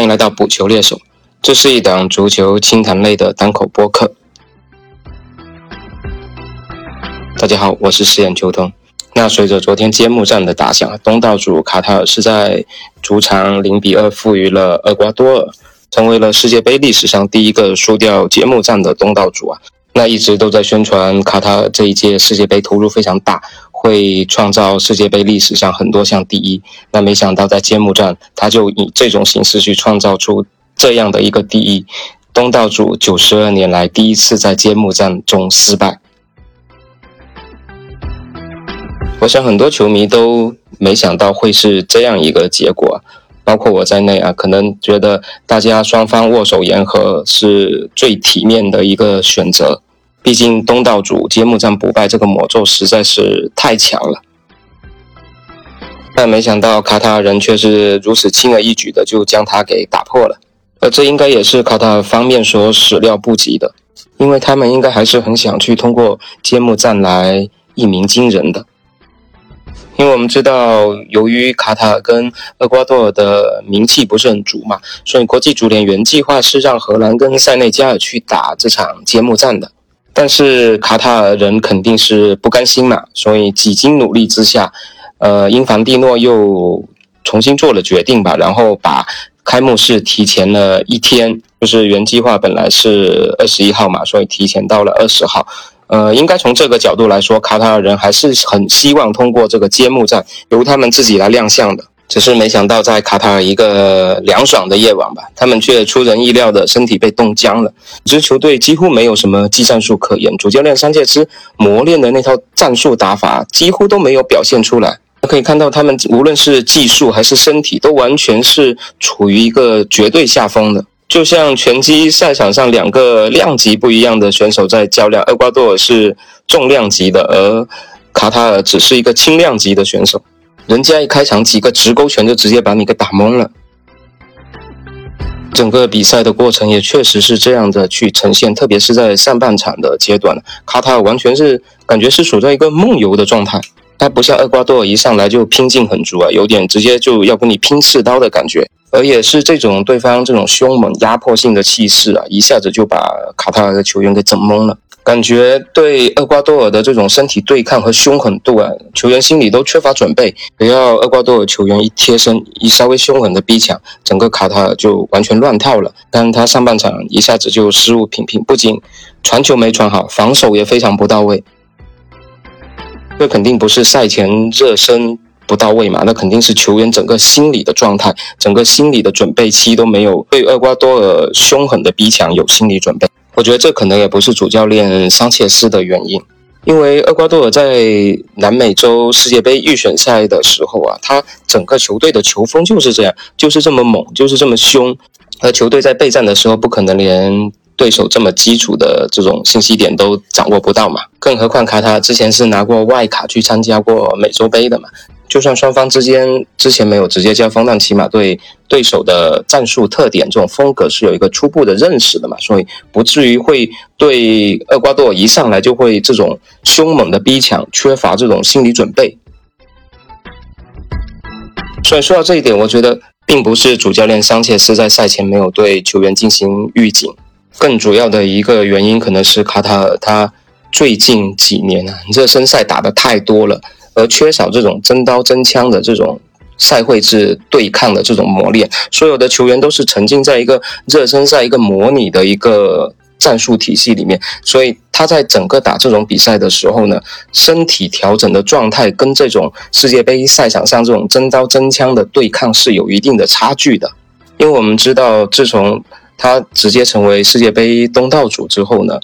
欢迎来到补球猎手，这是一档足球轻谈类的单口播客。大家好，我是实验秋冬。那随着昨天揭幕战的打响，东道主卡塔尔是在主场零比二负于了厄瓜多尔，成为了世界杯历史上第一个输掉揭幕战的东道主啊。那一直都在宣传卡塔尔这一届世界杯投入非常大。会创造世界杯历史上很多项第一，那没想到在揭幕战，他就以这种形式去创造出这样的一个第一，东道主九十二年来第一次在揭幕战中失败。我想很多球迷都没想到会是这样一个结果，包括我在内啊，可能觉得大家双方握手言和是最体面的一个选择。毕竟东道主揭幕战不败这个魔咒实在是太强了，但没想到卡塔尔人却是如此轻而易举的就将它给打破了，而这应该也是卡塔尔方面所始料不及的，因为他们应该还是很想去通过揭幕战来一鸣惊人的，因为我们知道，由于卡塔尔跟厄瓜多尔的名气不是很足嘛，所以国际足联原计划是让荷兰跟塞内加尔去打这场揭幕战的。但是卡塔尔人肯定是不甘心嘛，所以几经努力之下，呃，英凡蒂诺又重新做了决定吧，然后把开幕式提前了一天，就是原计划本来是二十一号嘛，所以提前到了二十号。呃，应该从这个角度来说，卡塔尔人还是很希望通过这个揭幕战由他们自己来亮相的。只是没想到，在卡塔尔一个凉爽的夜晚吧，他们却出人意料的身体被冻僵了。支球队几乎没有什么技战术可言，主教练桑切斯磨练的那套战术打法几乎都没有表现出来。可以看到，他们无论是技术还是身体，都完全是处于一个绝对下风的。就像拳击赛场上两个量级不一样的选手在较量，厄瓜多尔是重量级的，而卡塔尔只是一个轻量级的选手。人家一开场几个直勾拳就直接把你给打懵了，整个比赛的过程也确实是这样的去呈现，特别是在上半场的阶段，卡塔尔完全是感觉是处在一个梦游的状态，他不像厄瓜多尔一上来就拼劲很足啊，有点直接就要跟你拼刺刀的感觉，而也是这种对方这种凶猛压迫性的气势啊，一下子就把卡塔尔的球员给整懵了。感觉对厄瓜多尔的这种身体对抗和凶狠度啊，球员心里都缺乏准备。只要厄瓜多尔球员一贴身，一稍微凶狠的逼抢，整个卡塔尔就完全乱套了。但他上半场一下子就失误频频，不仅传球没传好，防守也非常不到位。这肯定不是赛前热身不到位嘛，那肯定是球员整个心理的状态，整个心理的准备期都没有对厄瓜多尔凶狠的逼抢有心理准备。我觉得这可能也不是主教练桑切斯的原因，因为厄瓜多尔在南美洲世界杯预选赛的时候啊，他整个球队的球风就是这样，就是这么猛，就是这么凶。而球队在备战的时候，不可能连对手这么基础的这种信息点都掌握不到嘛。更何况卡塔之前是拿过外卡去参加过美洲杯的嘛。就算双方之间之前没有直接交锋，但起码对对手的战术特点、这种风格是有一个初步的认识的嘛，所以不至于会对厄瓜多尔一上来就会这种凶猛的逼抢，缺乏这种心理准备。所以说到这一点，我觉得并不是主教练桑切斯在赛前没有对球员进行预警，更主要的一个原因可能是卡塔尔他最近几年啊热身赛打的太多了。而缺少这种真刀真枪的这种赛会制对抗的这种磨练，所有的球员都是沉浸在一个热身赛、一个模拟的一个战术体系里面，所以他在整个打这种比赛的时候呢，身体调整的状态跟这种世界杯赛场上这种真刀真枪的对抗是有一定的差距的。因为我们知道，自从他直接成为世界杯东道主之后呢，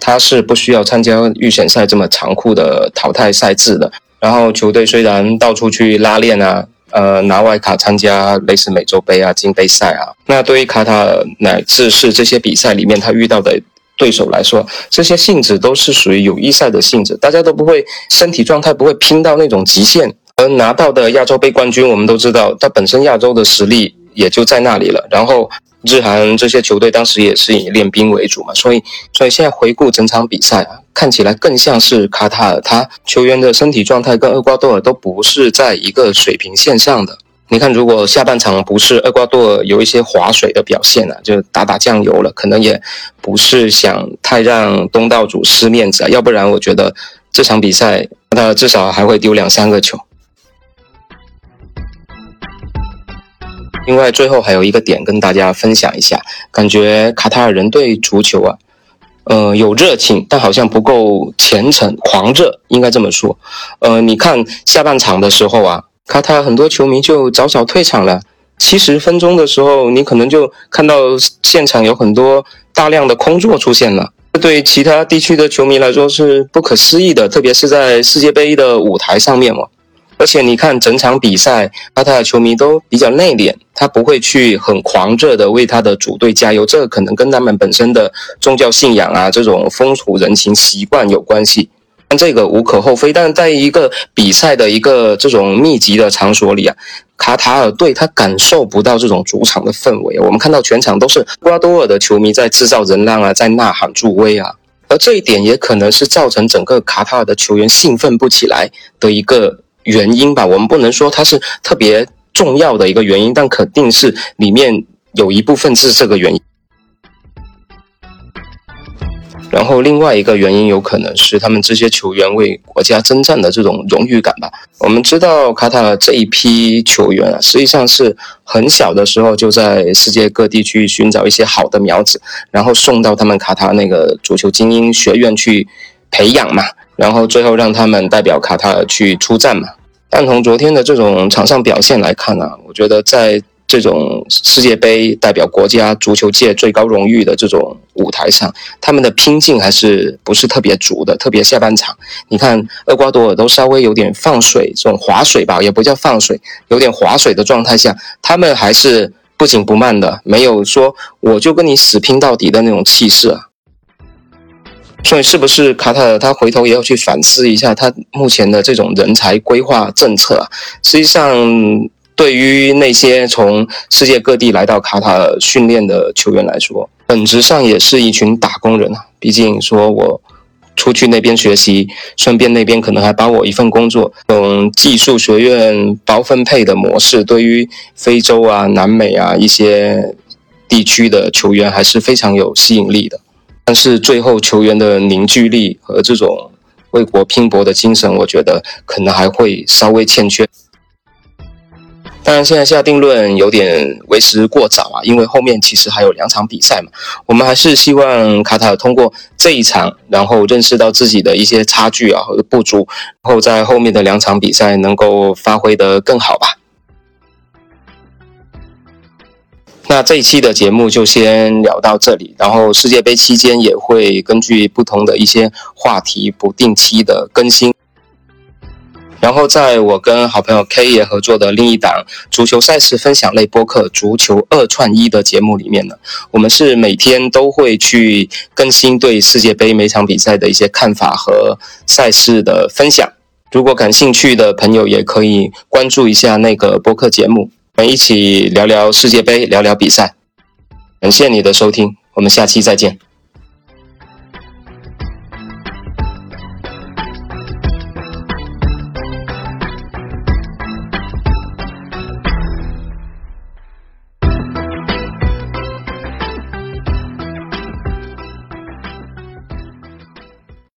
他是不需要参加预选赛这么残酷的淘汰赛制的。然后球队虽然到处去拉练啊，呃，拿外卡参加类似美洲杯啊、金杯赛啊，那对于卡塔尔乃至是这些比赛里面他遇到的对手来说，这些性质都是属于友谊赛的性质，大家都不会身体状态不会拼到那种极限。而拿到的亚洲杯冠军，我们都知道，它本身亚洲的实力也就在那里了。然后日韩这些球队当时也是以练兵为主嘛，所以，所以现在回顾整场比赛啊。看起来更像是卡塔尔，他球员的身体状态跟厄瓜多尔都不是在一个水平线上的。你看，如果下半场不是厄瓜多尔有一些划水的表现啊，就打打酱油了，可能也不是想太让东道主失面子啊，要不然我觉得这场比赛他至少还会丢两三个球。另外，最后还有一个点跟大家分享一下，感觉卡塔尔人对足球啊，呃，有热情，但好像不够虔诚、狂热，应该这么说。呃，你看下半场的时候啊。卡塔很多球迷就早早退场了。七十分钟的时候，你可能就看到现场有很多大量的空座出现了。这对其他地区的球迷来说是不可思议的，特别是在世界杯的舞台上面嘛。而且你看整场比赛，卡塔尔球迷都比较内敛，他不会去很狂热的为他的主队加油。这可能跟他们本身的宗教信仰啊，这种风土人情习惯有关系。这个无可厚非，但在一个比赛的一个这种密集的场所里啊，卡塔尔队他感受不到这种主场的氛围。我们看到全场都是瓜多尔的球迷在制造人浪啊，在呐喊助威啊，而这一点也可能是造成整个卡塔尔的球员兴奋不起来的一个原因吧。我们不能说它是特别重要的一个原因，但肯定是里面有一部分是这个原因。然后另外一个原因有可能是他们这些球员为国家征战的这种荣誉感吧。我们知道卡塔尔这一批球员啊，实际上是很小的时候就在世界各地去寻找一些好的苗子，然后送到他们卡塔尔那个足球精英学院去培养嘛，然后最后让他们代表卡塔尔去出战嘛。但从昨天的这种场上表现来看呢，我觉得在。这种世界杯代表国家足球界最高荣誉的这种舞台上，他们的拼劲还是不是特别足的。特别下半场，你看厄瓜多尔都稍微有点放水，这种划水吧，也不叫放水，有点划水的状态下，他们还是不紧不慢的，没有说我就跟你死拼到底的那种气势啊。所以，是不是卡塔尔他回头也要去反思一下他目前的这种人才规划政策啊？实际上。对于那些从世界各地来到卡塔尔训练的球员来说，本质上也是一群打工人啊。毕竟说我出去那边学习，顺便那边可能还包我一份工作。这种技术学院包分配的模式，对于非洲啊、南美啊一些地区的球员还是非常有吸引力的。但是最后球员的凝聚力和这种为国拼搏的精神，我觉得可能还会稍微欠缺。当然，现在下定论有点为时过早啊，因为后面其实还有两场比赛嘛。我们还是希望卡塔尔通过这一场，然后认识到自己的一些差距啊和不足，然后在后面的两场比赛能够发挥得更好吧。那这一期的节目就先聊到这里，然后世界杯期间也会根据不同的一些话题不定期的更新。然后，在我跟好朋友 K 爷合作的另一档足球赛事分享类播客《足球二串一》的节目里面呢，我们是每天都会去更新对世界杯每场比赛的一些看法和赛事的分享。如果感兴趣的朋友，也可以关注一下那个播客节目，我们一起聊聊世界杯，聊聊比赛。感谢你的收听，我们下期再见。